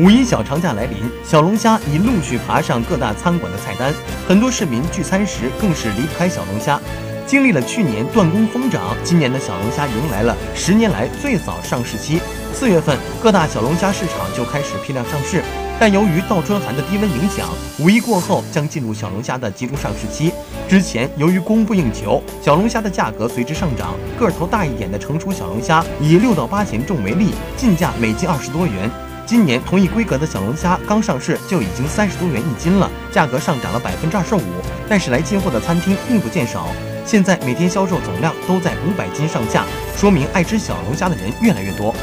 五一小长假来临，小龙虾已陆续爬上各大餐馆的菜单，很多市民聚餐时更是离不开小龙虾。经历了去年断供疯涨，今年的小龙虾迎来了十年来最早上市期。四月份，各大小龙虾市场就开始批量上市，但由于倒春寒的低温影响，五一过后将进入小龙虾的集中上市期。之前由于供不应求，小龙虾的价格随之上涨，个头大一点的成熟小龙虾以六到八钱重为例，进价每斤二十多元。今年同一规格的小龙虾刚上市就已经三十多元一斤了，价格上涨了百分之二十五。但是来进货的餐厅并不见少，现在每天销售总量都在五百斤上下，说明爱吃小龙虾的人越来越多。